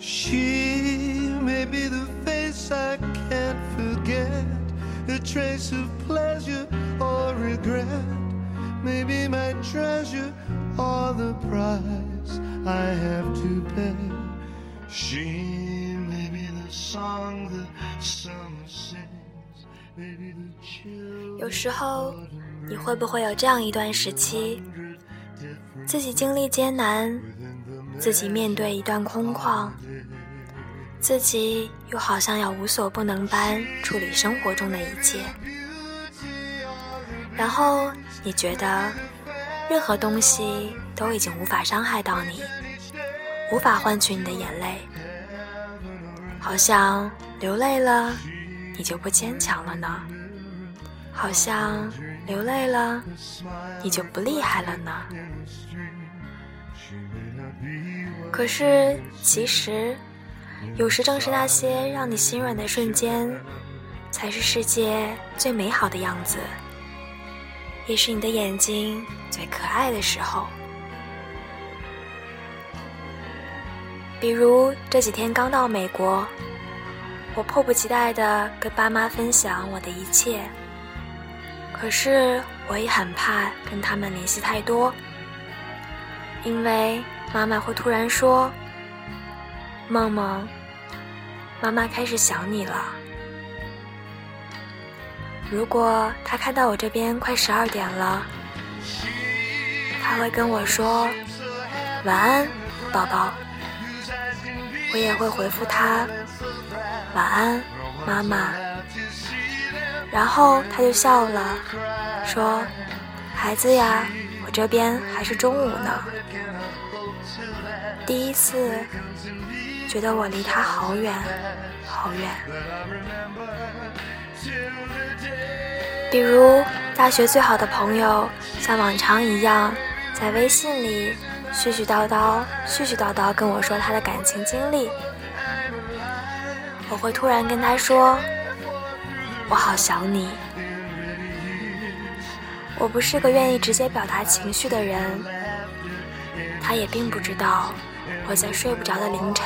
She may be the face I can't forget, a trace of pleasure or regret. Maybe my treasure or the price I have to pay. She may be the song the summer sings, maybe the chill. 有时候，你会不会有这样一段时期，自己经历艰难， 自己面对一段空旷，自己又好像要无所不能般处理生活中的一切，然后你觉得任何东西都已经无法伤害到你，无法换取你的眼泪，好像流泪了你就不坚强了呢，好像流泪了你就不厉害了呢。可是，其实，有时正是那些让你心软的瞬间，才是世界最美好的样子，也是你的眼睛最可爱的时候。比如这几天刚到美国，我迫不及待地跟爸妈分享我的一切，可是我也很怕跟他们联系太多，因为。妈妈会突然说：“梦梦，妈妈开始想你了。”如果她看到我这边快十二点了，她会跟我说：“晚安，宝宝。”我也会回复她：“晚安，妈妈。”然后她就笑了，说：“孩子呀，我这边还是中午呢。”第一次觉得我离他好远，好远。比如大学最好的朋友，像往常一样，在微信里絮絮叨叨、絮絮叨叨跟我说他的感情经历，我会突然跟他说：“我好想你。”我不是个愿意直接表达情绪的人，他也并不知道。我在睡不着的凌晨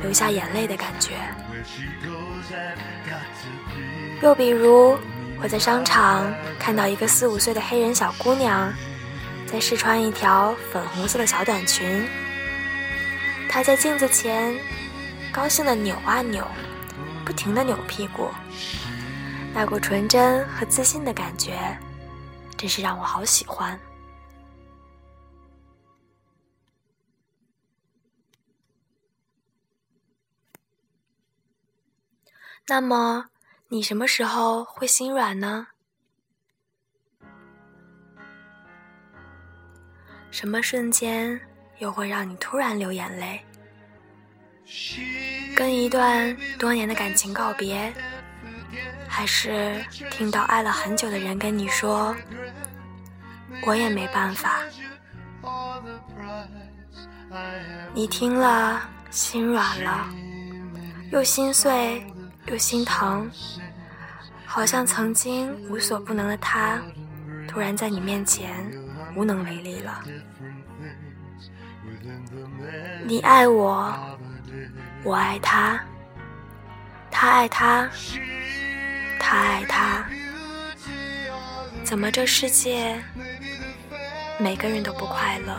流下眼泪的感觉。又比如，我在商场看到一个四五岁的黑人小姑娘，在试穿一条粉红色的小短裙。她在镜子前高兴的扭啊扭，不停的扭屁股，那股纯真和自信的感觉，真是让我好喜欢。那么，你什么时候会心软呢？什么瞬间又会让你突然流眼泪？跟一段多年的感情告别，还是听到爱了很久的人跟你说：“我也没办法。”你听了，心软了，又心碎。又心疼，好像曾经无所不能的他，突然在你面前无能为力了。你爱我，我爱他，他爱他，他爱他，怎么这世界每个人都不快乐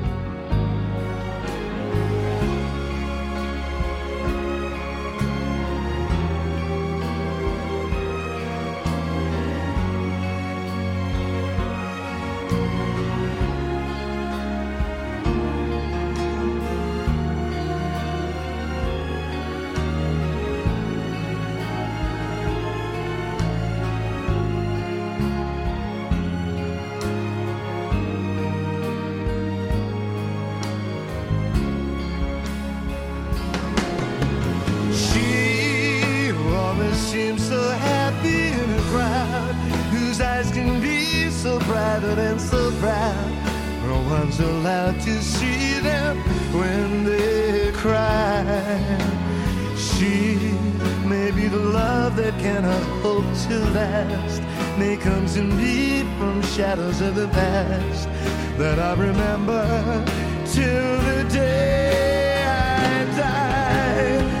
So private and so proud. No one's allowed to see them when they cry. She may be the love that cannot hope to last. May come to me from shadows of the past that I remember till the day I die.